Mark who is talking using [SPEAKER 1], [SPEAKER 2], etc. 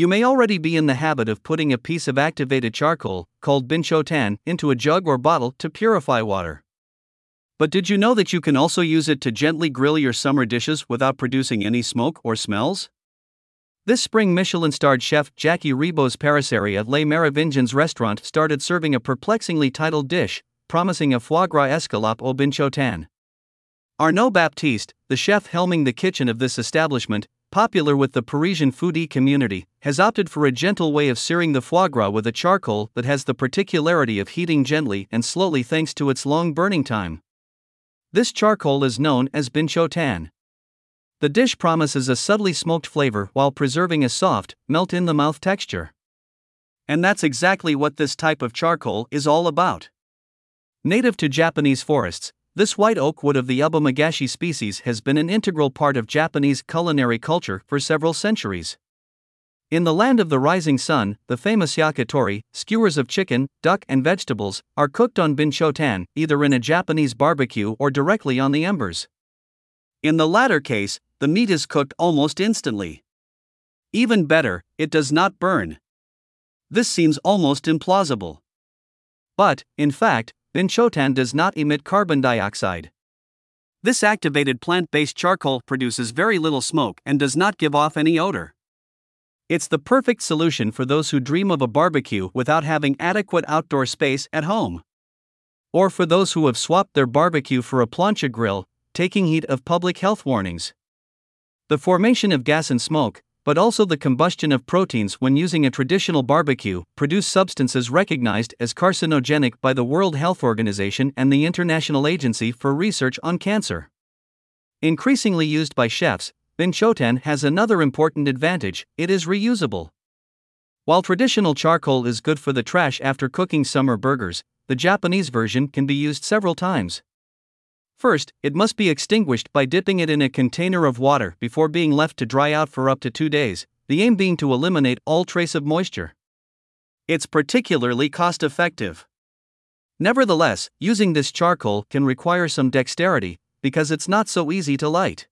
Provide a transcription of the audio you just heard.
[SPEAKER 1] You may already be in the habit of putting a piece of activated charcoal, called binchotan, into a jug or bottle to purify water. But did you know that you can also use it to gently grill your summer dishes without producing any smoke or smells? This spring, Michelin starred chef Jacky Ribault's Patisserie at Les Mérovingiens restaurant started serving a perplexingly titled dish, promising a foie gras escalope au binchotan. Arnaud Baptiste, the chef helming the kitchen of this establishment, popular with the Parisian foodie community, has opted for a gentle way of searing the foie gras with a charcoal that has the particularity of heating gently and slowly thanks to its long burning time. This charcoal is known as binchotan. The dish promises a subtly smoked flavor while preserving a soft, melt in the mouth texture. And that's exactly what this type of charcoal is all about. Native to Japanese forests, this white oak wood of the Ubamegashi species has been an integral part of Japanese culinary culture for several centuries. In the land of the rising sun, the famous yakitori, skewers of chicken, duck, and vegetables, are cooked on binchotan, either in a Japanese barbecue or directly on the embers. In the latter case, the meat is cooked almost instantly. Even better, it does not burn. This seems almost implausible. But, in fact, binchotan does not emit carbon dioxide. This activated plant based charcoal produces very little smoke and does not give off any odor. It's the perfect solution for those who dream of a barbecue without having adequate outdoor space at home. Or for those who have swapped their barbecue for a plancha grill, taking heed of public health warnings. The formation of gas and smoke, but also the combustion of proteins when using a traditional barbecue, produce substances recognized as carcinogenic by the World Health Organization and the International Agency for Research on Cancer. Increasingly used by chefs, binchotan has another important advantage it is reusable. While traditional charcoal is good for the trash after cooking summer burgers, the Japanese version can be used several times. First, it must be extinguished by dipping it in a container of water before being left to dry out for up to two days, the aim being to eliminate all trace of moisture. It's particularly cost effective. Nevertheless, using this charcoal can require some dexterity, because it's not so easy to light.